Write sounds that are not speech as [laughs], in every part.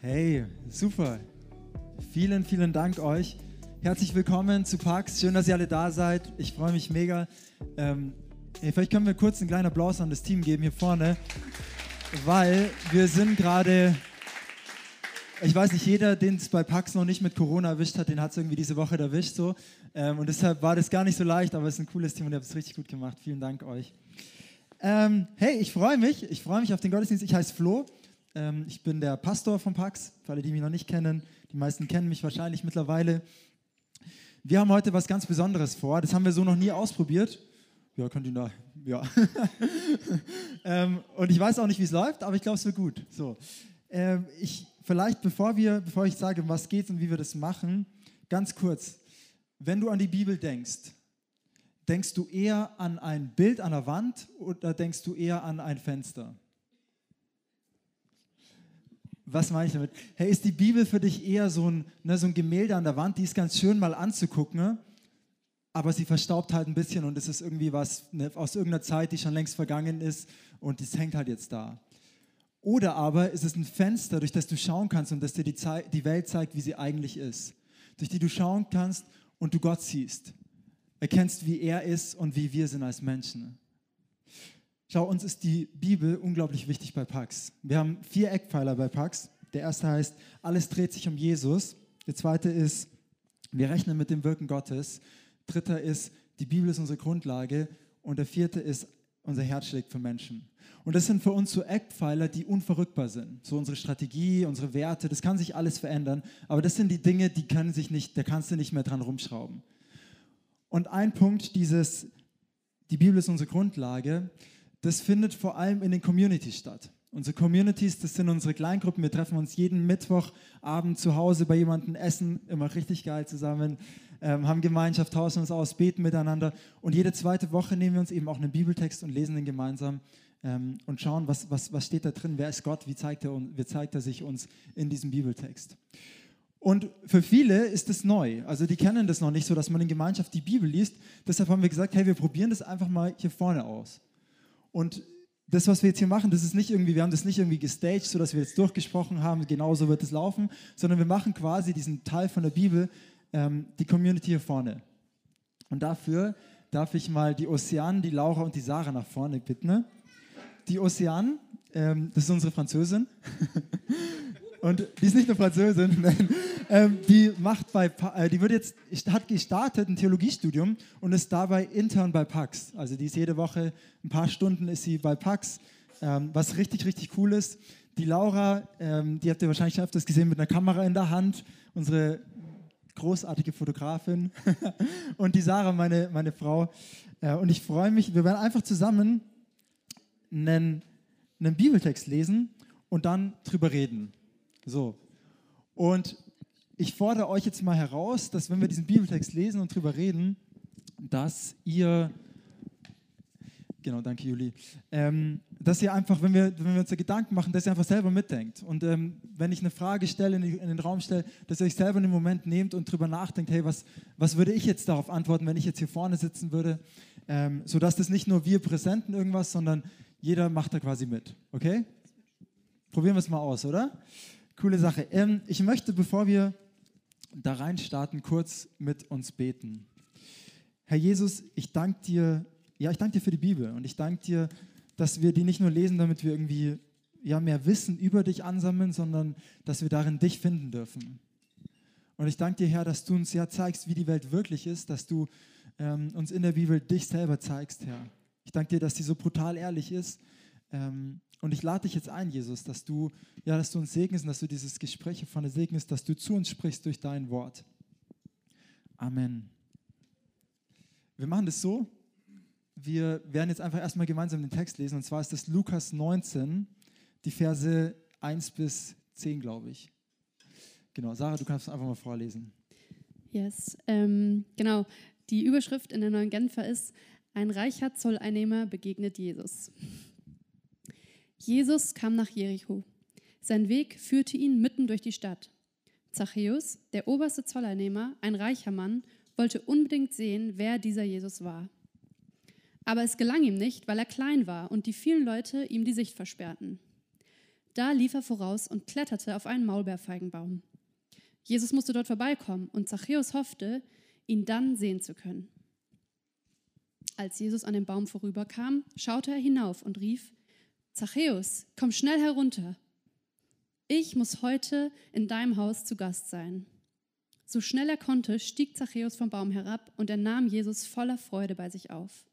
Hey, super. Vielen, vielen Dank euch. Herzlich willkommen zu Pax. Schön, dass ihr alle da seid. Ich freue mich mega. Ähm, hey, vielleicht können wir kurz einen kleinen Applaus an das Team geben hier vorne, weil wir sind gerade ich weiß nicht, jeder, den es bei Pax noch nicht mit Corona erwischt hat, den hat es irgendwie diese Woche erwischt. So. Ähm, und deshalb war das gar nicht so leicht, aber es ist ein cooles Team und ihr habt es richtig gut gemacht. Vielen Dank euch. Ähm, hey, ich freue mich. Ich freue mich auf den Gottesdienst. Ich heiße Flo. Ähm, ich bin der Pastor von Pax, für alle, die mich noch nicht kennen. Die meisten kennen mich wahrscheinlich mittlerweile. Wir haben heute was ganz Besonderes vor. Das haben wir so noch nie ausprobiert. Ja, könnt ihr da. Ja. [laughs] ähm, und ich weiß auch nicht, wie es läuft, aber ich glaube, es wird gut. So. Ähm, ich vielleicht bevor, wir, bevor ich sage, um was geht und wie wir das machen, ganz kurz. Wenn du an die Bibel denkst, denkst du eher an ein Bild an der Wand oder denkst du eher an ein Fenster? Was meine ich damit? Hey, ist die Bibel für dich eher so ein, ne, so ein Gemälde an der Wand, die ist ganz schön mal anzugucken, ne? aber sie verstaubt halt ein bisschen und es ist irgendwie was ne, aus irgendeiner Zeit, die schon längst vergangen ist und es hängt halt jetzt da. Oder aber ist es ein Fenster, durch das du schauen kannst und das dir die, Zeit, die Welt zeigt, wie sie eigentlich ist. Durch die du schauen kannst und du Gott siehst. Erkennst, wie er ist und wie wir sind als Menschen. Schau, uns ist die Bibel unglaublich wichtig bei Pax. Wir haben vier Eckpfeiler bei Pax. Der erste heißt, alles dreht sich um Jesus. Der zweite ist, wir rechnen mit dem Wirken Gottes. Dritter ist, die Bibel ist unsere Grundlage. Und der vierte ist, unser Herz schlägt für Menschen. Und das sind für uns so Eckpfeiler, die unverrückbar sind. So unsere Strategie, unsere Werte, das kann sich alles verändern. Aber das sind die Dinge, die können sich nicht, da kannst du nicht mehr dran rumschrauben. Und ein Punkt dieses, die Bibel ist unsere Grundlage, das findet vor allem in den Communities statt. Unsere Communities, das sind unsere Kleingruppen. Wir treffen uns jeden Mittwochabend zu Hause bei jemandem essen, immer richtig geil zusammen, ähm, haben Gemeinschaft, tauschen uns aus, beten miteinander. Und jede zweite Woche nehmen wir uns eben auch einen Bibeltext und lesen den gemeinsam ähm, und schauen, was, was, was steht da drin, wer ist Gott, wie zeigt, er, wie zeigt er sich uns in diesem Bibeltext. Und für viele ist es neu. Also die kennen das noch nicht so, dass man in Gemeinschaft die Bibel liest. Deshalb haben wir gesagt, hey, wir probieren das einfach mal hier vorne aus. Und das, was wir jetzt hier machen, das ist nicht irgendwie, wir haben das nicht irgendwie gestaged, so dass wir jetzt durchgesprochen haben, genauso wird es laufen, sondern wir machen quasi diesen Teil von der Bibel, ähm, die Community hier vorne. Und dafür darf ich mal die Ocean, die Laura und die Sarah nach vorne bitten. Die Ocean, ähm, das ist unsere Französin. [laughs] und die ist nicht nur Französin, [laughs] nein, ähm, die macht bei, äh, die wird jetzt, hat gestartet ein Theologiestudium und ist dabei intern bei Pax. Also die ist jede Woche ein paar Stunden ist sie bei Pax, ähm, was richtig, richtig cool ist. Die Laura, ähm, die habt ihr wahrscheinlich schon öfters gesehen mit einer Kamera in der Hand, unsere großartige Fotografin [laughs] und die Sarah, meine, meine Frau. Äh, und ich freue mich, wir werden einfach zusammen einen, einen Bibeltext lesen und dann drüber reden. So. Und ich fordere euch jetzt mal heraus, dass wenn wir diesen Bibeltext lesen und drüber reden, dass ihr Genau, danke Juli. Ähm, dass ihr einfach, wenn wir, wenn wir uns da Gedanken machen, dass ihr einfach selber mitdenkt. Und ähm, wenn ich eine Frage stelle, in, in, den Raum stelle, dass ihr euch selber einen Moment nehmt und drüber nachdenkt, hey, was, was würde ich jetzt darauf antworten, wenn ich jetzt hier vorne sitzen würde? Ähm, sodass das nicht nur wir präsenten irgendwas, sondern jeder macht da quasi mit. Okay? Probieren wir es mal aus, oder? Coole Sache. Ähm, ich möchte, bevor wir da reinstarten, kurz mit uns beten. Herr Jesus, ich danke dir ja, ich danke dir für die Bibel und ich danke dir, dass wir die nicht nur lesen, damit wir irgendwie ja, mehr Wissen über dich ansammeln, sondern dass wir darin dich finden dürfen. Und ich danke dir, Herr, dass du uns ja zeigst, wie die Welt wirklich ist, dass du ähm, uns in der Bibel dich selber zeigst, Herr. Ich danke dir, dass sie so brutal ehrlich ist. Ähm, und ich lade dich jetzt ein, Jesus, dass du, ja, dass du uns segnest und dass du dieses Gespräch hier vorne segnest, dass du zu uns sprichst durch dein Wort. Amen. Wir machen das so, wir werden jetzt einfach erstmal gemeinsam den Text lesen. Und zwar ist das Lukas 19, die Verse 1 bis 10, glaube ich. Genau, Sarah, du kannst einfach mal vorlesen. Yes, ähm, genau. Die Überschrift in der neuen Genfer ist: Ein reicher Zolleinnehmer begegnet Jesus. Jesus kam nach Jericho. Sein Weg führte ihn mitten durch die Stadt. Zachäus, der oberste Zolleinnehmer, ein reicher Mann, wollte unbedingt sehen, wer dieser Jesus war. Aber es gelang ihm nicht, weil er klein war und die vielen Leute ihm die Sicht versperrten. Da lief er voraus und kletterte auf einen Maulbeerfeigenbaum. Jesus musste dort vorbeikommen und Zachäus hoffte, ihn dann sehen zu können. Als Jesus an dem Baum vorüberkam, schaute er hinauf und rief, Zachäus, komm schnell herunter. Ich muss heute in deinem Haus zu Gast sein. So schnell er konnte, stieg Zachäus vom Baum herab und er nahm Jesus voller Freude bei sich auf.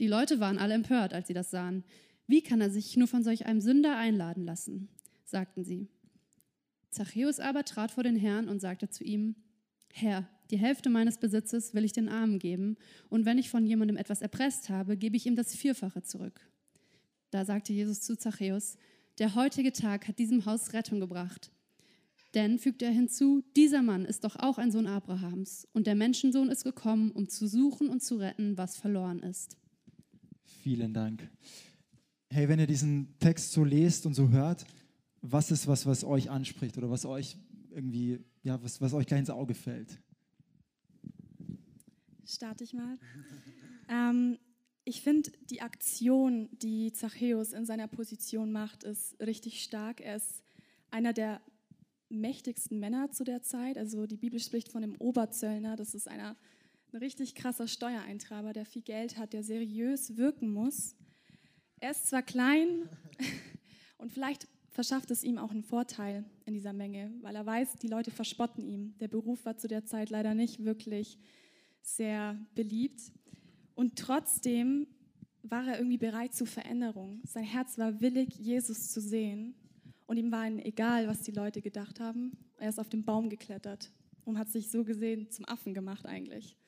Die Leute waren alle empört, als sie das sahen. Wie kann er sich nur von solch einem Sünder einladen lassen? sagten sie. Zachäus aber trat vor den Herrn und sagte zu ihm, Herr, die Hälfte meines Besitzes will ich den Armen geben, und wenn ich von jemandem etwas erpresst habe, gebe ich ihm das Vierfache zurück. Da sagte Jesus zu Zachäus, der heutige Tag hat diesem Haus Rettung gebracht. Denn, fügte er hinzu, dieser Mann ist doch auch ein Sohn Abrahams, und der Menschensohn ist gekommen, um zu suchen und zu retten, was verloren ist. Vielen Dank. Hey, wenn ihr diesen Text so lest und so hört, was ist was, was euch anspricht oder was euch irgendwie, ja, was, was euch gleich ins Auge fällt? Starte ich mal. ähm, ich finde, die Aktion, die Zachäus in seiner Position macht, ist richtig stark. Er ist einer der mächtigsten Männer zu der Zeit. Also die Bibel spricht von dem Oberzöllner. Das ist einer, ein richtig krasser Steuereintreiber, der viel Geld hat, der seriös wirken muss. Er ist zwar klein [laughs] und vielleicht verschafft es ihm auch einen Vorteil in dieser Menge, weil er weiß, die Leute verspotten ihm. Der Beruf war zu der Zeit leider nicht wirklich sehr beliebt. Und trotzdem war er irgendwie bereit zur Veränderung. Sein Herz war willig, Jesus zu sehen. Und ihm war egal, was die Leute gedacht haben. Er ist auf den Baum geklettert und hat sich so gesehen zum Affen gemacht eigentlich.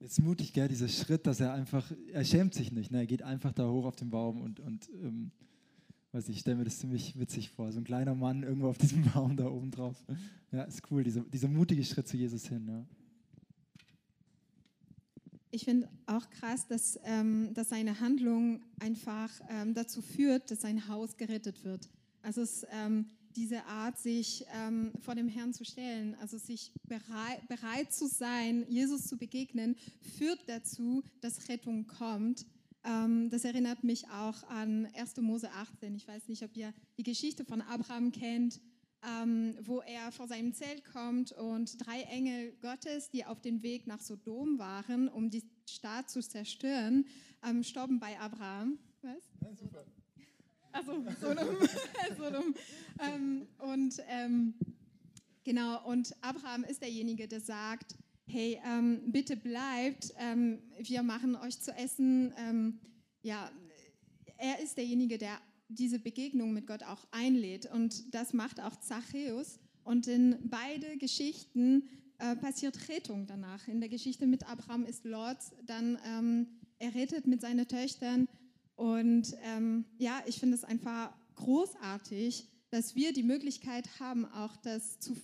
Jetzt mutig, gell, dieser Schritt, dass er einfach, er schämt sich nicht, ne? er geht einfach da hoch auf den Baum und, und ähm, weiß nicht, ich stelle mir das ziemlich witzig vor, so ein kleiner Mann irgendwo auf diesem [laughs] Baum da oben drauf. Ja, ist cool, dieser, dieser mutige Schritt zu Jesus hin. Ja. Ich finde auch krass, dass, ähm, dass seine Handlung einfach ähm, dazu führt, dass sein Haus gerettet wird. Also es, ähm, diese Art, sich ähm, vor dem Herrn zu stellen, also sich bereit, bereit zu sein, Jesus zu begegnen, führt dazu, dass Rettung kommt. Ähm, das erinnert mich auch an 1. Mose 18. Ich weiß nicht, ob ihr die Geschichte von Abraham kennt, ähm, wo er vor seinem Zelt kommt und drei Engel Gottes, die auf dem Weg nach Sodom waren, um die Stadt zu zerstören, ähm, starben bei Abraham. Was? Ja, super. Also Sodom. [laughs] Sodom. Ähm, und ähm, genau, und Abraham ist derjenige, der sagt, hey, ähm, bitte bleibt, ähm, wir machen euch zu essen. Ja, er ist derjenige, der diese Begegnung mit Gott auch einlädt. Und das macht auch Zachäus. Und in beide Geschichten äh, passiert Rettung danach. In der Geschichte mit Abraham ist Lot dann ähm, errettet mit seinen Töchtern und ähm, ja, ich finde es einfach großartig, dass wir die Möglichkeit haben, auch das zu,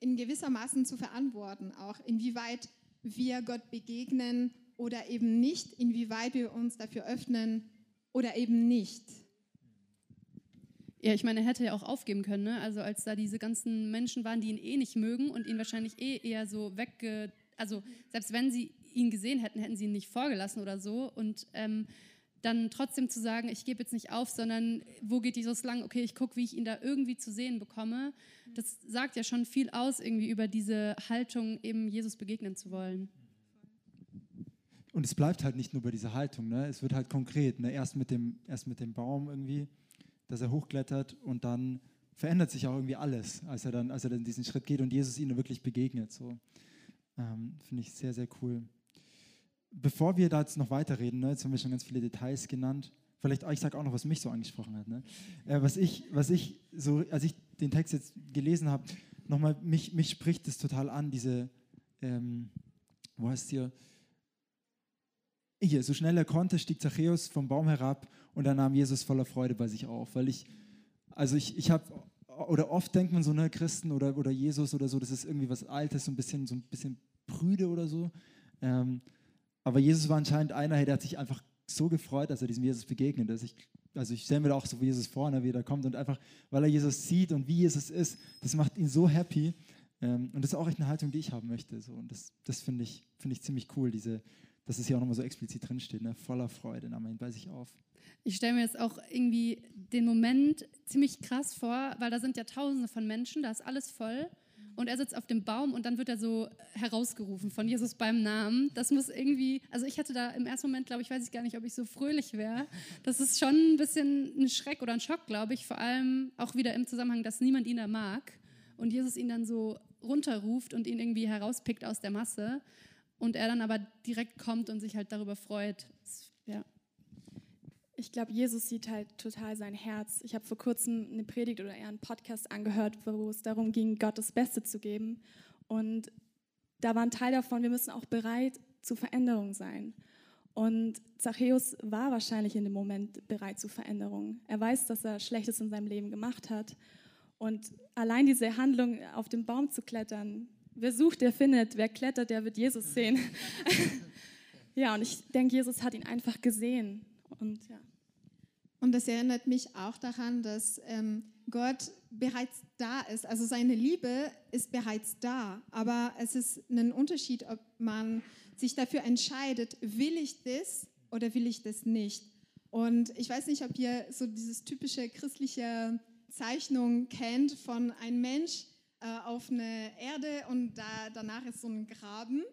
in gewisser Maßen zu verantworten, auch inwieweit wir Gott begegnen oder eben nicht, inwieweit wir uns dafür öffnen oder eben nicht. Ja, ich meine, er hätte ja auch aufgeben können, ne? also als da diese ganzen Menschen waren, die ihn eh nicht mögen und ihn wahrscheinlich eh eher so wegge... Also selbst wenn sie ihn gesehen hätten, hätten sie ihn nicht vorgelassen oder so und... Ähm, dann trotzdem zu sagen, ich gebe jetzt nicht auf, sondern wo geht Jesus lang? Okay, ich gucke, wie ich ihn da irgendwie zu sehen bekomme. Das sagt ja schon viel aus irgendwie über diese Haltung, eben Jesus begegnen zu wollen. Und es bleibt halt nicht nur bei dieser Haltung, ne? es wird halt konkret. Ne? Erst, mit dem, erst mit dem Baum irgendwie, dass er hochklettert und dann verändert sich auch irgendwie alles, als er dann, als er dann diesen Schritt geht und Jesus ihnen wirklich begegnet. So. Ähm, Finde ich sehr, sehr cool bevor wir da jetzt noch weiterreden, ne, jetzt haben wir schon ganz viele Details genannt, vielleicht, ich sage auch noch, was mich so angesprochen hat. Ne? Äh, was, ich, was ich so, als ich den Text jetzt gelesen habe, nochmal, mich, mich spricht das total an, diese, ähm, wo heißt hier, hier, so schnell er konnte, stieg Zachäus vom Baum herab und dann nahm Jesus voller Freude bei sich auf, weil ich, also ich, ich habe, oder oft denkt man so, ne, Christen oder, oder Jesus oder so, das ist irgendwie was Altes, so ein bisschen, so ein bisschen prüde oder so. Ähm, aber Jesus war anscheinend einer, der hat sich einfach so gefreut, dass er diesem Jesus begegnet ist. Ich, also ich stelle mir da auch so Jesus vor, ne, wie er da kommt und einfach, weil er Jesus sieht und wie Jesus ist, das macht ihn so happy. Ähm, und das ist auch echt eine Haltung, die ich haben möchte. So. Und das, das finde ich, find ich ziemlich cool, diese, dass es hier auch nochmal so explizit drinsteht, ne? voller Freude nahm er ihn bei sich auf. Ich stelle mir jetzt auch irgendwie den Moment ziemlich krass vor, weil da sind ja tausende von Menschen, da ist alles voll und er sitzt auf dem Baum und dann wird er so herausgerufen von Jesus beim Namen. Das muss irgendwie, also ich hatte da im ersten Moment, glaube ich, weiß ich gar nicht, ob ich so fröhlich wäre. Das ist schon ein bisschen ein Schreck oder ein Schock, glaube ich, vor allem auch wieder im Zusammenhang, dass niemand ihn da mag und Jesus ihn dann so runterruft und ihn irgendwie herauspickt aus der Masse und er dann aber direkt kommt und sich halt darüber freut. Ja. Ich glaube, Jesus sieht halt total sein Herz. Ich habe vor kurzem eine Predigt oder eher einen Podcast angehört, wo es darum ging, Gott das Beste zu geben. Und da war ein Teil davon, wir müssen auch bereit zu Veränderung sein. Und Zachäus war wahrscheinlich in dem Moment bereit zu Veränderung. Er weiß, dass er Schlechtes in seinem Leben gemacht hat. Und allein diese Handlung, auf den Baum zu klettern, wer sucht, der findet, wer klettert, der wird Jesus sehen. [laughs] ja, und ich denke, Jesus hat ihn einfach gesehen. Und ja. Und das erinnert mich auch daran, dass ähm, Gott bereits da ist. Also seine Liebe ist bereits da. Aber es ist ein Unterschied, ob man sich dafür entscheidet, will ich das oder will ich das nicht. Und ich weiß nicht, ob ihr so dieses typische christliche Zeichnung kennt von einem Mensch äh, auf eine Erde und da, danach ist so ein Graben.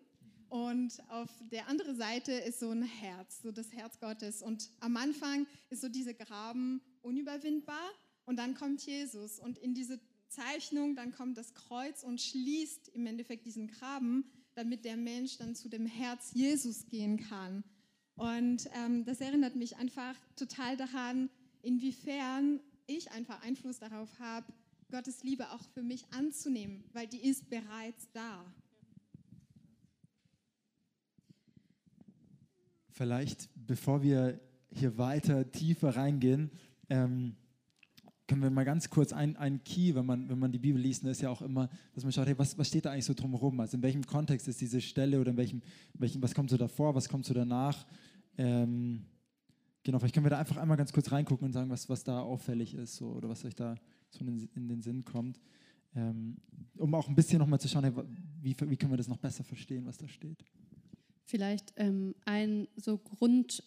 Und auf der anderen Seite ist so ein Herz, so das Herz Gottes. Und am Anfang ist so dieser Graben unüberwindbar und dann kommt Jesus. Und in diese Zeichnung, dann kommt das Kreuz und schließt im Endeffekt diesen Graben, damit der Mensch dann zu dem Herz Jesus gehen kann. Und ähm, das erinnert mich einfach total daran, inwiefern ich einfach Einfluss darauf habe, Gottes Liebe auch für mich anzunehmen, weil die ist bereits da. Vielleicht, bevor wir hier weiter tiefer reingehen, ähm, können wir mal ganz kurz ein, ein Key, wenn man, wenn man die Bibel liest, ist ja auch immer, dass man schaut, hey, was, was steht da eigentlich so drumherum? Also in welchem Kontext ist diese Stelle oder in welchem, welchem was kommt so davor, was kommt so danach? Ähm, genau, vielleicht können wir da einfach einmal ganz kurz reingucken und sagen, was, was da auffällig ist so, oder was euch da so in, in den Sinn kommt. Ähm, um auch ein bisschen nochmal zu schauen, hey, wie, wie können wir das noch besser verstehen, was da steht. Vielleicht ähm, ein so Grund,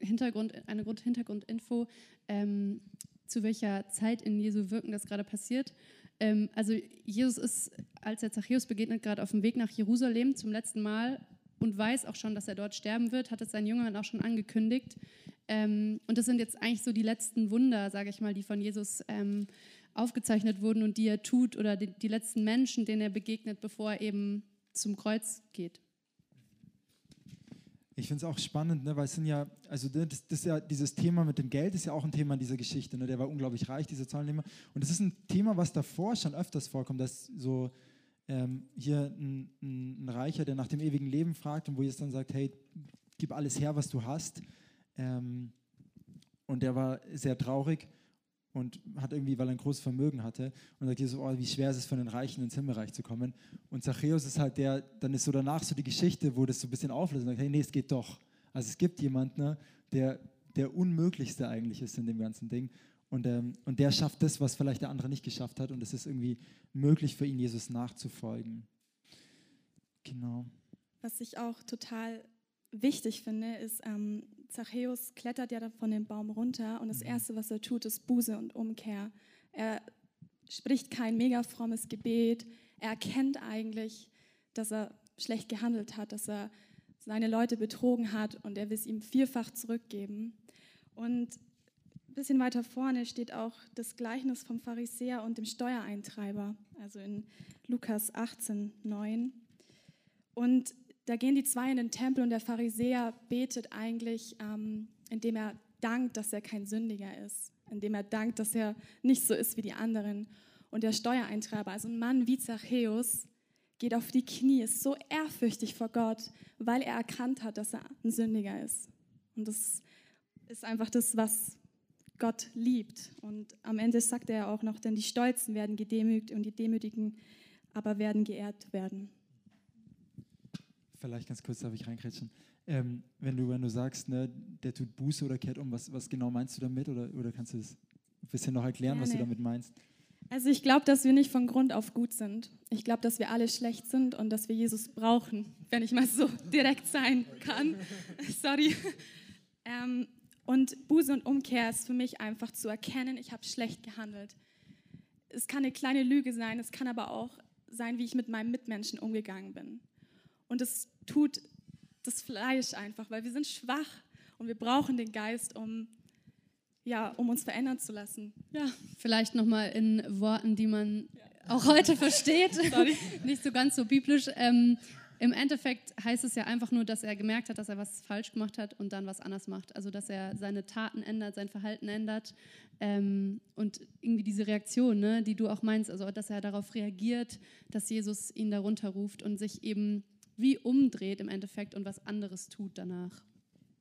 Hintergrund, eine Grundhintergrundinfo, ähm, zu welcher Zeit in Jesu Wirken das gerade passiert. Ähm, also Jesus ist, als er Zachäus begegnet, gerade auf dem Weg nach Jerusalem zum letzten Mal und weiß auch schon, dass er dort sterben wird, hat es seinen Jüngern auch schon angekündigt. Ähm, und das sind jetzt eigentlich so die letzten Wunder, sage ich mal, die von Jesus ähm, aufgezeichnet wurden und die er tut oder die, die letzten Menschen, denen er begegnet, bevor er eben zum Kreuz geht. Ich finde es auch spannend, ne, weil es sind ja, also das, das ja, dieses Thema mit dem Geld ist ja auch ein Thema in dieser Geschichte. Ne? Der war unglaublich reich, dieser Zahlennehmer. Und es ist ein Thema, was davor schon öfters vorkommt, dass so ähm, hier ein, ein, ein, Reicher, der nach dem ewigen Leben fragt und wo Jesus dann sagt, hey, gib alles her, was du hast. Ähm, und der war sehr traurig und hat irgendwie, weil er ein großes Vermögen hatte und sagt Jesus, oh, wie schwer ist es für einen Reichen ins Himmelreich zu kommen. Und Zachäus ist halt der, dann ist so danach so die Geschichte, wo das so ein bisschen auflöst und sagt, hey, nee, es geht doch. Also es gibt jemanden, ne, der der Unmöglichste eigentlich ist in dem ganzen Ding. Und, ähm, und der schafft das, was vielleicht der andere nicht geschafft hat. Und es ist irgendwie möglich für ihn, Jesus nachzufolgen. Genau. Was ich auch total wichtig finde, ist, ähm, Zachäus klettert ja von dem Baum runter und das mhm. Erste, was er tut, ist Buße und Umkehr. Er spricht kein mega frommes Gebet. Er erkennt eigentlich, dass er schlecht gehandelt hat, dass er seine Leute betrogen hat und er will es ihm vierfach zurückgeben. Und ein bisschen weiter vorne steht auch das Gleichnis vom Pharisäer und dem Steuereintreiber, also in Lukas 18, 9. Und da gehen die zwei in den Tempel und der Pharisäer betet eigentlich, ähm, indem er dankt, dass er kein Sündiger ist, indem er dankt, dass er nicht so ist wie die anderen. Und der Steuereintreiber, also ein Mann wie Zachäus, geht auf die Knie, ist so ehrfürchtig vor Gott, weil er erkannt hat, dass er ein Sündiger ist. Und das ist einfach das, was Gott liebt. Und am Ende sagt er auch noch, denn die Stolzen werden gedemütigt und die Demütigen aber werden geehrt werden vielleicht ganz kurz darf ich reinkrätschen. Ähm, wenn, du, wenn du sagst, ne, der tut Buße oder kehrt um, was, was genau meinst du damit? Oder, oder kannst du das ein bisschen noch erklären, Gerne. was du damit meinst? Also ich glaube, dass wir nicht von Grund auf gut sind. Ich glaube, dass wir alle schlecht sind und dass wir Jesus brauchen, wenn ich mal so [laughs] direkt sein kann. [laughs] Sorry. Ähm, und Buße und Umkehr ist für mich einfach zu erkennen, ich habe schlecht gehandelt. Es kann eine kleine Lüge sein, es kann aber auch sein, wie ich mit meinem Mitmenschen umgegangen bin. Und es tut das Fleisch einfach, weil wir sind schwach und wir brauchen den Geist, um, ja, um uns verändern zu lassen. Ja. Vielleicht nochmal in Worten, die man auch heute versteht, [laughs] nicht so ganz so biblisch. Ähm, Im Endeffekt heißt es ja einfach nur, dass er gemerkt hat, dass er was falsch gemacht hat und dann was anders macht. Also dass er seine Taten ändert, sein Verhalten ändert ähm, und irgendwie diese Reaktion, ne, die du auch meinst, also dass er darauf reagiert, dass Jesus ihn darunter ruft und sich eben wie umdreht im Endeffekt und was anderes tut danach.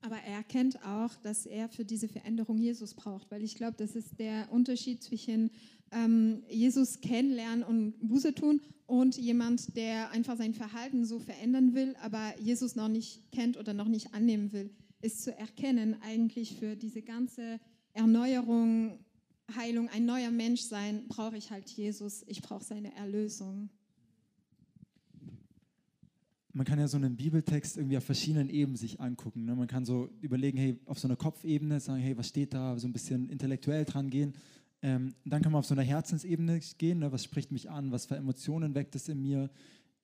Aber er erkennt auch, dass er für diese Veränderung Jesus braucht, weil ich glaube, das ist der Unterschied zwischen ähm, Jesus kennenlernen und Buße tun und jemand, der einfach sein Verhalten so verändern will, aber Jesus noch nicht kennt oder noch nicht annehmen will, ist zu erkennen, eigentlich für diese ganze Erneuerung, Heilung, ein neuer Mensch sein, brauche ich halt Jesus, ich brauche seine Erlösung man kann ja so einen Bibeltext irgendwie auf verschiedenen Ebenen sich angucken. Ne? Man kann so überlegen, hey, auf so einer Kopfebene sagen, hey, was steht da, so ein bisschen intellektuell dran gehen. Ähm, dann kann man auf so einer Herzensebene gehen, ne? was spricht mich an, was für Emotionen weckt es in mir.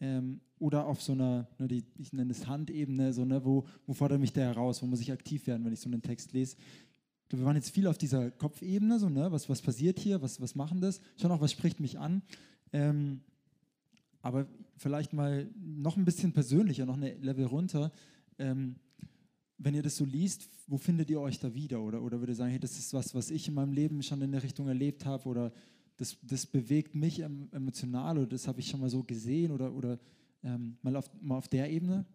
Ähm, oder auf so einer, ne, die, ich nenne es Handebene, so, ne, wo, wo fordert mich der heraus, wo muss ich aktiv werden, wenn ich so einen Text lese. Wir waren jetzt viel auf dieser Kopfebene, so, ne, was, was passiert hier, was, was machen das, schon auch, was spricht mich an. Ähm, aber vielleicht mal noch ein bisschen persönlicher, noch ein Level runter. Ähm, wenn ihr das so liest, wo findet ihr euch da wieder? Oder, oder würde ihr sagen, hey, das ist was, was ich in meinem Leben schon in der Richtung erlebt habe oder das, das bewegt mich emotional oder das habe ich schon mal so gesehen oder, oder ähm, mal, auf, mal auf der Ebene?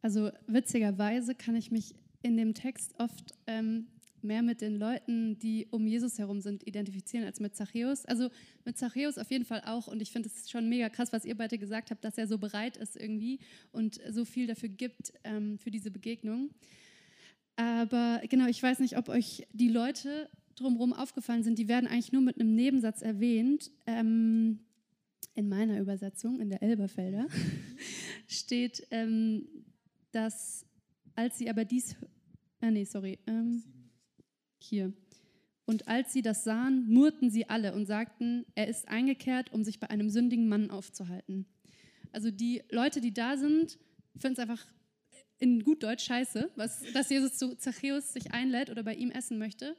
Also witzigerweise kann ich mich in dem Text oft ähm, mehr mit den Leuten, die um Jesus herum sind, identifizieren als mit Zachäus. Also mit Zachäus auf jeden Fall auch. Und ich finde es schon mega krass, was ihr beide gesagt habt, dass er so bereit ist irgendwie und so viel dafür gibt ähm, für diese Begegnung. Aber genau, ich weiß nicht, ob euch die Leute drumherum aufgefallen sind. Die werden eigentlich nur mit einem Nebensatz erwähnt. Ähm, in meiner Übersetzung, in der Elberfelder, [laughs] steht, ähm, dass als sie aber dies, ah nee, sorry, ähm, hier. Und als sie das sahen, murrten sie alle und sagten, er ist eingekehrt, um sich bei einem sündigen Mann aufzuhalten. Also die Leute, die da sind, finden es einfach in gut Deutsch scheiße, was, dass Jesus zu Zachäus sich einlädt oder bei ihm essen möchte.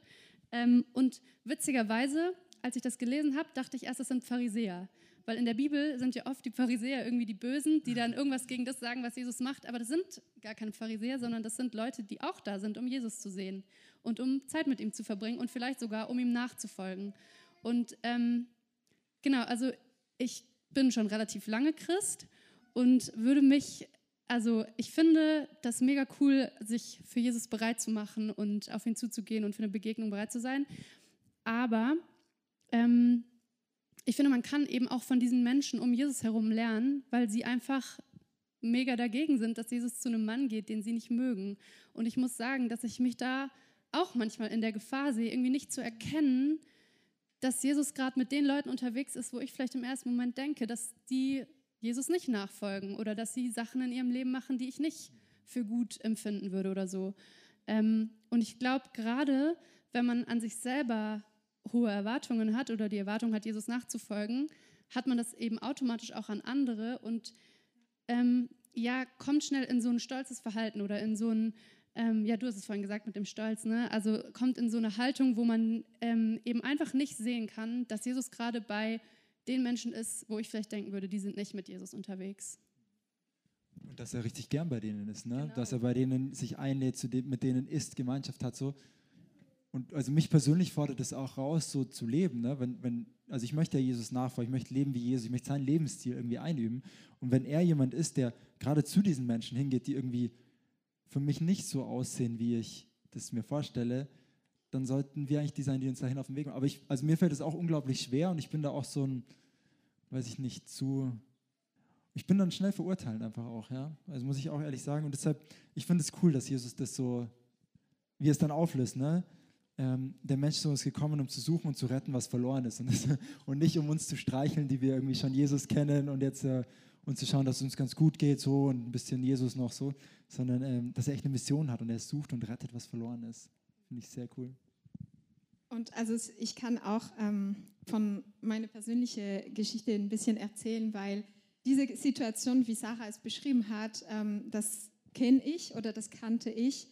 Ähm, und witzigerweise, als ich das gelesen habe, dachte ich erst, das sind Pharisäer. Weil in der Bibel sind ja oft die Pharisäer irgendwie die Bösen, die dann irgendwas gegen das sagen, was Jesus macht. Aber das sind gar keine Pharisäer, sondern das sind Leute, die auch da sind, um Jesus zu sehen und um Zeit mit ihm zu verbringen und vielleicht sogar, um ihm nachzufolgen. Und ähm, genau, also ich bin schon relativ lange Christ und würde mich, also ich finde das mega cool, sich für Jesus bereit zu machen und auf ihn zuzugehen und für eine Begegnung bereit zu sein. Aber ähm, ich finde, man kann eben auch von diesen Menschen um Jesus herum lernen, weil sie einfach mega dagegen sind, dass Jesus zu einem Mann geht, den sie nicht mögen. Und ich muss sagen, dass ich mich da auch manchmal in der Gefahr sehe, irgendwie nicht zu erkennen, dass Jesus gerade mit den Leuten unterwegs ist, wo ich vielleicht im ersten Moment denke, dass die Jesus nicht nachfolgen oder dass sie Sachen in ihrem Leben machen, die ich nicht für gut empfinden würde oder so. Ähm, und ich glaube, gerade wenn man an sich selber hohe Erwartungen hat oder die Erwartung hat, Jesus nachzufolgen, hat man das eben automatisch auch an andere und ähm, ja, kommt schnell in so ein stolzes Verhalten oder in so ein, ähm, ja, du hast es vorhin gesagt mit dem Stolz, ne? also kommt in so eine Haltung, wo man ähm, eben einfach nicht sehen kann, dass Jesus gerade bei den Menschen ist, wo ich vielleicht denken würde, die sind nicht mit Jesus unterwegs. Und dass er richtig gern bei denen ist, ne? Genau. dass er bei denen sich einlädt, mit denen isst, Gemeinschaft hat, so. Und also mich persönlich fordert es auch raus, so zu leben. Ne? Wenn, wenn, also ich möchte ja Jesus nachfolgen, ich möchte leben wie Jesus, ich möchte seinen Lebensstil irgendwie einüben. Und wenn er jemand ist, der gerade zu diesen Menschen hingeht, die irgendwie für mich nicht so aussehen, wie ich das mir vorstelle, dann sollten wir eigentlich die sein, die uns dahin auf den Weg machen. Aber ich, also mir fällt es auch unglaublich schwer und ich bin da auch so ein, weiß ich nicht, zu, ich bin dann schnell verurteilt einfach auch, ja. Also muss ich auch ehrlich sagen. Und deshalb, ich finde es cool, dass Jesus das so, wie es dann auflöst, ne? ähm, der Menschensohn ist gekommen, um zu suchen und zu retten, was verloren ist. Und, das, [laughs] und nicht um uns zu streicheln, die wir irgendwie schon Jesus kennen und jetzt äh, und zu schauen, dass es uns ganz gut geht so und ein bisschen Jesus noch so, sondern ähm, dass er echt eine Mission hat und er sucht und rettet, was verloren ist. Finde ich sehr cool. Und also ich kann auch ähm, von meiner persönlichen Geschichte ein bisschen erzählen, weil diese Situation, wie Sarah es beschrieben hat, ähm, das kenne ich oder das kannte ich.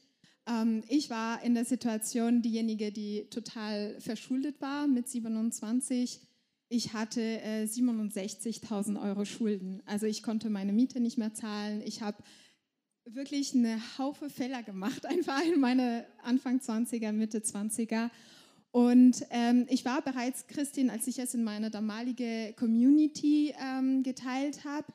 Ähm, ich war in der Situation diejenige, die total verschuldet war mit 27. Ich hatte äh, 67.000 Euro Schulden. Also ich konnte meine Miete nicht mehr zahlen. Ich habe wirklich eine Haufe Fehler gemacht, [laughs] einfach in meine Anfang 20er, Mitte 20er. Und ähm, ich war bereits Christin, als ich es in meiner damaligen Community ähm, geteilt habe.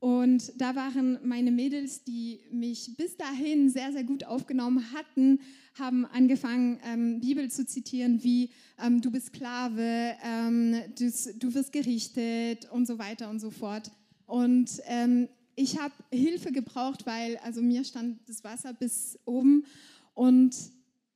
Und da waren meine Mädels, die mich bis dahin sehr, sehr gut aufgenommen hatten, haben angefangen, ähm, Bibel zu zitieren, wie ähm, du bist Sklave, ähm, du, du, wirst gerichtet und so weiter und so fort. Und ähm, ich habe Hilfe gebraucht, weil also mir stand das Wasser bis oben und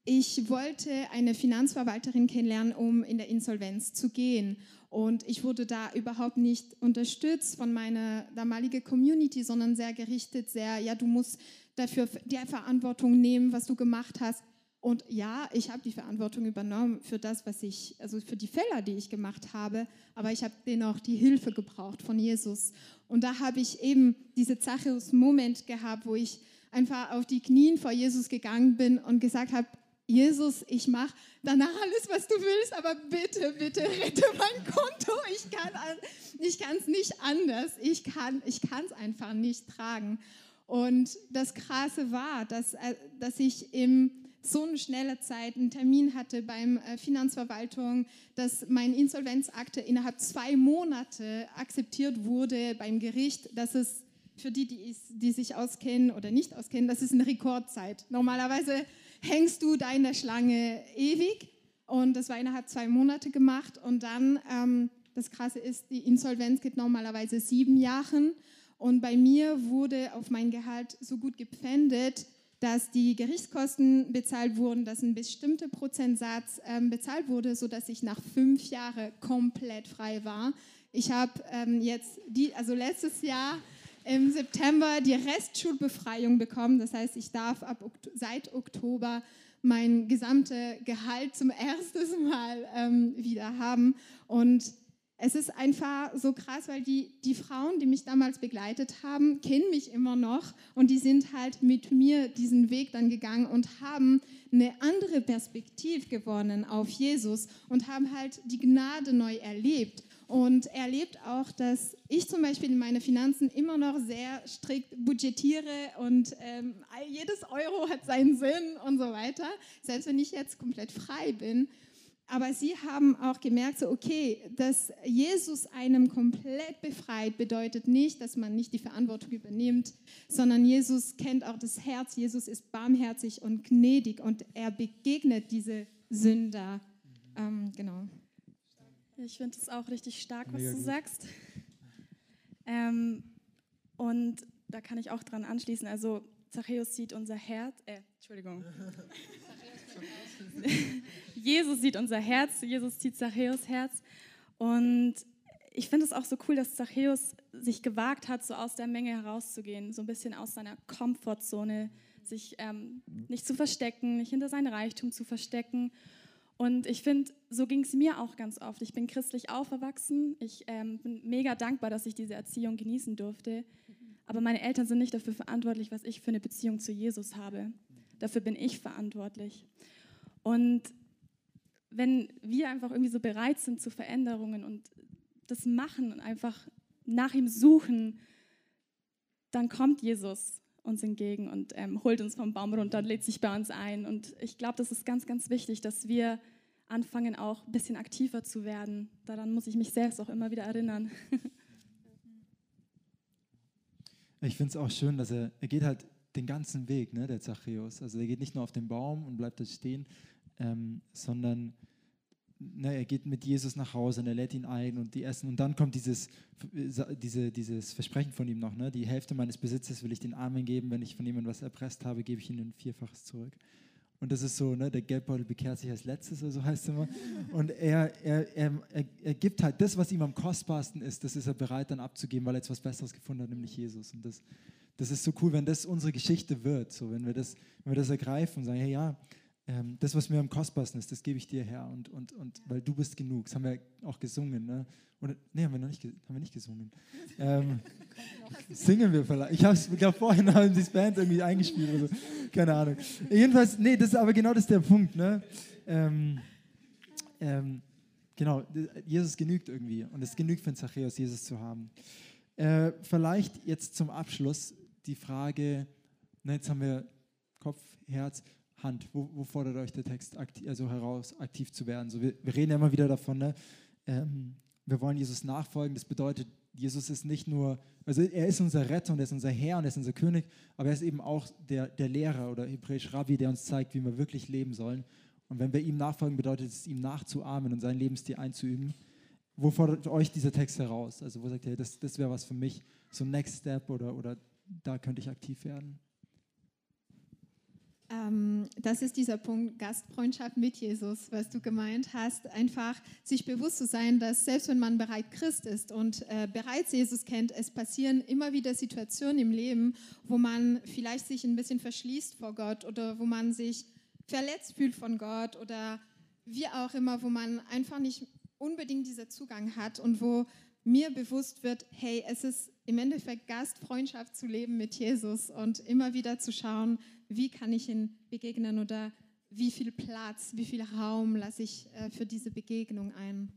ich wollte eine Finanzverwalterin kennenlernen, um in der Insolvenz zu gehen. Und ich wurde da überhaupt nicht unterstützt von meiner damaligen Community, sondern sehr gerichtet, sehr, ja, du musst dafür die Verantwortung nehmen, was du gemacht hast. Und ja, ich habe die Verantwortung übernommen für das, was ich, also für die Fehler, die ich gemacht habe, aber ich habe dennoch die Hilfe gebraucht von Jesus. Und da habe ich eben diese Zachäus-Moment gehabt, wo ich einfach auf die Knien vor Jesus gegangen bin und gesagt habe, Jesus, ich mache danach alles, was du willst, aber bitte, bitte rette mein Konto. Ich kann es nicht anders. Ich kann es einfach nicht tragen. Und das Krasse war, dass, äh, dass ich in so eine schnelle Zeit einen Termin hatte beim äh, Finanzverwaltung, dass mein Insolvenzakte innerhalb zwei Monate akzeptiert wurde beim Gericht. Das ist für die, die, die sich auskennen oder nicht auskennen, das ist eine Rekordzeit. Normalerweise hängst du da in der Schlange ewig. Und das war innerhalb zwei Monate gemacht. Und dann, ähm, das Krasse ist, die Insolvenz geht normalerweise sieben Jahre. Und bei mir wurde auf mein Gehalt so gut gepfändet, dass die Gerichtskosten bezahlt wurden, dass ein bestimmter Prozentsatz ähm, bezahlt wurde, sodass ich nach fünf Jahren komplett frei war. Ich habe ähm, jetzt, die, also letztes Jahr im September die Restschulbefreiung bekommen. Das heißt, ich darf ab, seit Oktober mein gesamtes Gehalt zum ersten [laughs] Mal ähm, wieder haben. Und es ist einfach so krass, weil die, die Frauen, die mich damals begleitet haben, kennen mich immer noch und die sind halt mit mir diesen Weg dann gegangen und haben eine andere Perspektive gewonnen auf Jesus und haben halt die Gnade neu erlebt. Und er erlebt auch, dass ich zum Beispiel in meine Finanzen immer noch sehr strikt budgetiere und ähm, jedes Euro hat seinen Sinn und so weiter, selbst wenn ich jetzt komplett frei bin. Aber sie haben auch gemerkt, so, okay, dass Jesus einem komplett befreit, bedeutet nicht, dass man nicht die Verantwortung übernimmt, sondern Jesus kennt auch das Herz. Jesus ist barmherzig und gnädig und er begegnet diese Sünder. Ähm, genau. Ich finde es auch richtig stark, was Mega du gut. sagst. Ähm, und da kann ich auch dran anschließen. Also Zachäus sieht unser Herz, äh, Entschuldigung. [laughs] Jesus sieht unser Herz, Jesus sieht Zachäus Herz. Und ich finde es auch so cool, dass Zachäus sich gewagt hat, so aus der Menge herauszugehen, so ein bisschen aus seiner Komfortzone, sich ähm, nicht zu verstecken, nicht hinter seinem Reichtum zu verstecken und ich finde, so ging es mir auch ganz oft. Ich bin christlich aufgewachsen. Ich ähm, bin mega dankbar, dass ich diese Erziehung genießen durfte. Aber meine Eltern sind nicht dafür verantwortlich, was ich für eine Beziehung zu Jesus habe. Dafür bin ich verantwortlich. Und wenn wir einfach irgendwie so bereit sind zu Veränderungen und das machen und einfach nach ihm suchen, dann kommt Jesus uns entgegen und ähm, holt uns vom Baum runter und lädt sich bei uns ein. Und ich glaube, das ist ganz, ganz wichtig, dass wir anfangen, auch ein bisschen aktiver zu werden. Daran muss ich mich selbst auch immer wieder erinnern. [laughs] ich finde es auch schön, dass er, er geht halt den ganzen Weg, ne, der Zachäus. Also er geht nicht nur auf den Baum und bleibt da stehen, ähm, sondern ne, er geht mit Jesus nach Hause und er lädt ihn ein und die essen. Und dann kommt dieses, diese, dieses Versprechen von ihm noch, ne? die Hälfte meines Besitzes will ich den Armen geben, wenn ich von jemandem was erpresst habe, gebe ich ihnen ein Vierfaches zurück. Und das ist so, ne, der Geldbeutel bekehrt sich als letztes, oder so heißt es immer. Und er, er, er, er, gibt halt das, was ihm am kostbarsten ist, das ist er bereit dann abzugeben, weil er jetzt was Besseres gefunden hat, nämlich Jesus. Und das, das ist so cool, wenn das unsere Geschichte wird, so wenn wir das, wenn wir das ergreifen und sagen, hey, ja, ähm, das, was mir am kostbarsten ist, das gebe ich dir her und, und, und weil du bist genug. Das haben wir auch gesungen. Ne? Oder, nee, haben wir noch nicht, haben wir nicht gesungen. Ähm, [laughs] singen wir vielleicht. Ich habe es, glaube vorhin haben die Band irgendwie eingespielt oder so. Keine Ahnung. Jedenfalls, nee, das ist aber genau das ist der Punkt. Ne? Ähm, ähm, genau, Jesus genügt irgendwie und es genügt für einen Zachäus, Jesus zu haben. Äh, vielleicht jetzt zum Abschluss die Frage, ne, jetzt haben wir Kopf, Herz, Hand. Wo, wo fordert euch der Text aktiv, also heraus, aktiv zu werden? So, wir, wir reden ja immer wieder davon, ne? Ähm, wir wollen Jesus nachfolgen. Das bedeutet, Jesus ist nicht nur, also er ist unser Retter und er ist unser Herr und er ist unser König, aber er ist eben auch der, der Lehrer oder hebräisch Rabbi, der uns zeigt, wie wir wirklich leben sollen. Und wenn wir ihm nachfolgen, bedeutet es, ihm nachzuahmen und seinen Lebensstil einzuüben. Wo fordert euch dieser Text heraus? Also wo sagt ihr, das, das wäre was für mich, so ein Next Step oder, oder da könnte ich aktiv werden? Ähm, das ist dieser Punkt Gastfreundschaft mit Jesus, was du gemeint hast. Einfach sich bewusst zu sein, dass selbst wenn man bereit Christ ist und äh, bereits Jesus kennt, es passieren immer wieder Situationen im Leben, wo man vielleicht sich ein bisschen verschließt vor Gott oder wo man sich verletzt fühlt von Gott oder wie auch immer, wo man einfach nicht unbedingt dieser Zugang hat und wo mir bewusst wird, hey, es ist im Endeffekt Gastfreundschaft zu leben mit Jesus und immer wieder zu schauen, wie kann ich ihn begegnen oder wie viel Platz, wie viel Raum lasse ich äh, für diese Begegnung ein.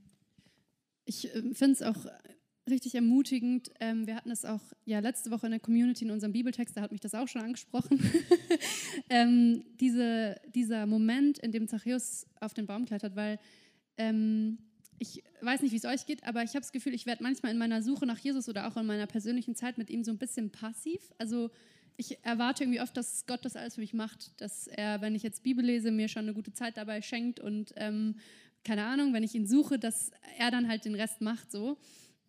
Ich äh, finde es auch richtig ermutigend. Ähm, wir hatten es auch ja letzte Woche in der Community in unserem Bibeltext, da hat mich das auch schon angesprochen. [laughs] ähm, diese, dieser Moment, in dem Zachäus auf den Baum klettert, weil ähm, ich weiß nicht, wie es euch geht, aber ich habe das Gefühl, ich werde manchmal in meiner Suche nach Jesus oder auch in meiner persönlichen Zeit mit ihm so ein bisschen passiv. Also ich erwarte irgendwie oft, dass Gott das alles für mich macht, dass er, wenn ich jetzt Bibel lese, mir schon eine gute Zeit dabei schenkt und ähm, keine Ahnung, wenn ich ihn suche, dass er dann halt den Rest macht so.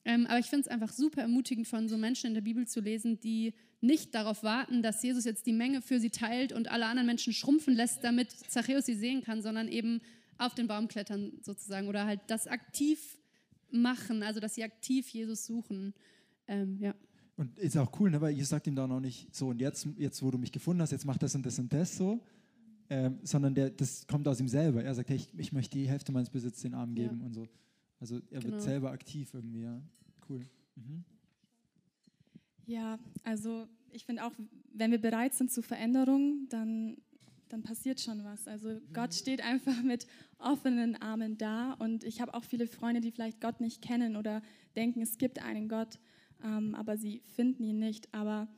Ähm, aber ich finde es einfach super ermutigend von so Menschen in der Bibel zu lesen, die nicht darauf warten, dass Jesus jetzt die Menge für sie teilt und alle anderen Menschen schrumpfen lässt, damit Zachäus sie sehen kann, sondern eben auf den Baum klettern sozusagen oder halt das aktiv machen, also dass sie aktiv Jesus suchen. Ähm, ja. Und ist auch cool, ne? weil ihr sagt ihm dann auch nicht so, und jetzt, jetzt, wo du mich gefunden hast, jetzt mach das und das und das so, ähm, sondern der, das kommt aus ihm selber. Er sagt, hey, ich, ich möchte die Hälfte meines Besitzes den Armen geben ja. und so. Also er genau. wird selber aktiv irgendwie, ja. Cool. Mhm. Ja, also ich finde auch, wenn wir bereit sind zu Veränderung, dann dann passiert schon was. Also Gott steht einfach mit offenen Armen da und ich habe auch viele Freunde, die vielleicht Gott nicht kennen oder denken, es gibt einen Gott, ähm, aber sie finden ihn nicht. Aber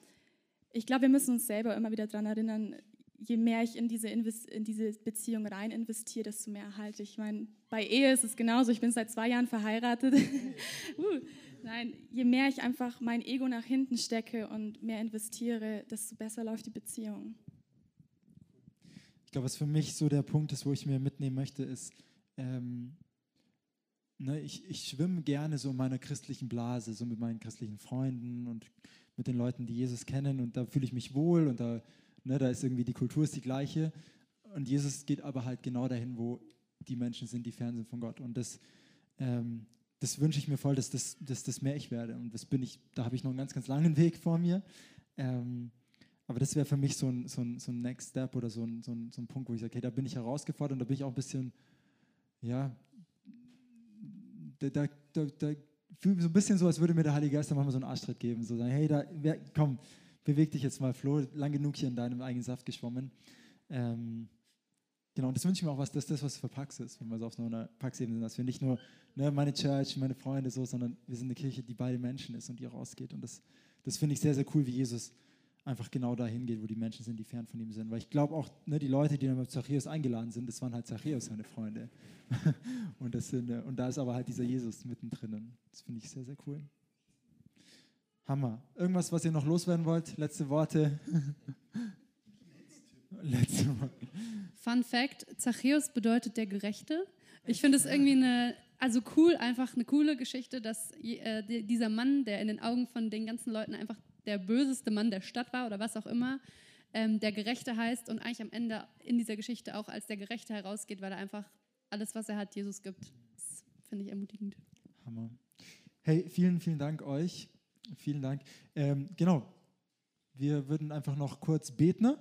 ich glaube, wir müssen uns selber immer wieder daran erinnern, je mehr ich in diese, in diese Beziehung rein investiere, desto mehr erhalte ich. Ich meine, bei Ehe ist es genauso. Ich bin seit zwei Jahren verheiratet. [laughs] uh, nein, je mehr ich einfach mein Ego nach hinten stecke und mehr investiere, desto besser läuft die Beziehung ich glaube, was für mich so der Punkt ist, wo ich mir mitnehmen möchte, ist, ähm, ne, ich, ich schwimme gerne so in meiner christlichen Blase, so mit meinen christlichen Freunden und mit den Leuten, die Jesus kennen und da fühle ich mich wohl und da, ne, da ist irgendwie die Kultur ist die gleiche. Und Jesus geht aber halt genau dahin, wo die Menschen sind, die fern sind von Gott. Und das, ähm, das wünsche ich mir voll, dass das, dass das mehr ich werde. Und das bin ich, da habe ich noch einen ganz, ganz langen Weg vor mir. Ähm, aber das wäre für mich so ein, so, ein, so ein Next Step oder so ein, so, ein, so ein Punkt, wo ich sage, okay, da bin ich herausgefordert und da bin ich auch ein bisschen, ja, da, da, da, da fühle so ein bisschen so, als würde mir der Heilige Geist da manchmal so einen Arschtritt geben. So sagen, hey, da, wer, komm, beweg dich jetzt mal, Flo, lang genug hier in deinem eigenen Saft geschwommen. Ähm, genau, und das wünsche ich mir auch, was, dass das, was für Pax ist, wenn wir so auf so einer Pax-Ebene sind, dass wir nicht nur ne, meine Church, meine Freunde so, sondern wir sind eine Kirche, die bei den Menschen ist und die rausgeht. Und das, das finde ich sehr, sehr cool, wie Jesus einfach genau dahin geht, wo die Menschen sind, die fern von ihm sind. Weil ich glaube auch, ne, die Leute, die dann mit Zachäus eingeladen sind, das waren halt Zachäus seine Freunde. [laughs] und, das sind, äh, und da ist aber halt dieser Jesus mittendrin. Das finde ich sehr, sehr cool. Hammer. Irgendwas, was ihr noch loswerden wollt? Letzte Worte? [laughs] Letzte Worte. Fun Fact: Zachäus bedeutet der Gerechte. Ich finde es irgendwie eine, also cool, einfach eine coole Geschichte, dass äh, dieser Mann, der in den Augen von den ganzen Leuten einfach der böseste Mann der Stadt war oder was auch immer, ähm, der Gerechte heißt und eigentlich am Ende in dieser Geschichte auch als der Gerechte herausgeht, weil er einfach alles, was er hat, Jesus gibt. Das finde ich ermutigend. Hammer. Hey, vielen, vielen Dank euch. Vielen Dank. Ähm, genau. Wir würden einfach noch kurz beten.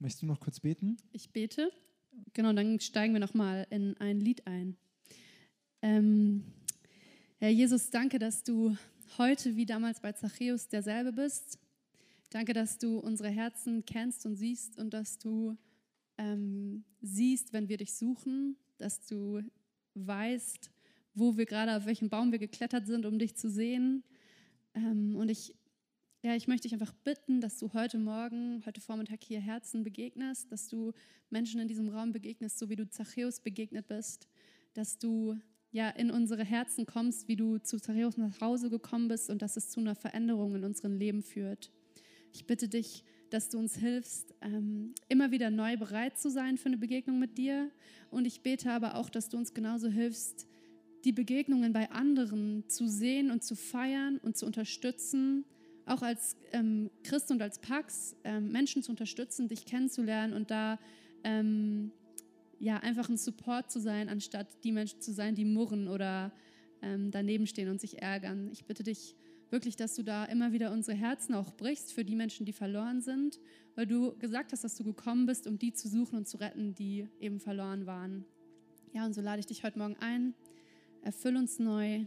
Möchtest du noch kurz beten? Ich bete. Genau, dann steigen wir nochmal in ein Lied ein. Ähm, Herr Jesus, danke, dass du heute wie damals bei Zachäus derselbe bist. Danke, dass du unsere Herzen kennst und siehst und dass du ähm, siehst, wenn wir dich suchen, dass du weißt, wo wir gerade, auf welchem Baum wir geklettert sind, um dich zu sehen. Ähm, und ich, ja, ich möchte dich einfach bitten, dass du heute Morgen, heute Vormittag hier Herzen begegnest, dass du Menschen in diesem Raum begegnest, so wie du Zachäus begegnet bist, dass du ja in unsere Herzen kommst, wie du zu Zachäus nach Hause gekommen bist und dass es zu einer Veränderung in unserem Leben führt. Ich bitte dich, dass du uns hilfst, ähm, immer wieder neu bereit zu sein für eine Begegnung mit dir. Und ich bete aber auch, dass du uns genauso hilfst, die Begegnungen bei anderen zu sehen und zu feiern und zu unterstützen, auch als ähm, Christ und als Pax, ähm, Menschen zu unterstützen, dich kennenzulernen und da ähm, ja, einfach ein Support zu sein, anstatt die Menschen zu sein, die murren oder ähm, daneben stehen und sich ärgern. Ich bitte dich wirklich, dass du da immer wieder unsere Herzen auch brichst für die Menschen, die verloren sind, weil du gesagt hast, dass du gekommen bist, um die zu suchen und zu retten, die eben verloren waren. Ja, und so lade ich dich heute Morgen ein. Erfüll uns neu.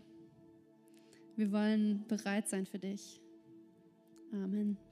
Wir wollen bereit sein für dich. Amen.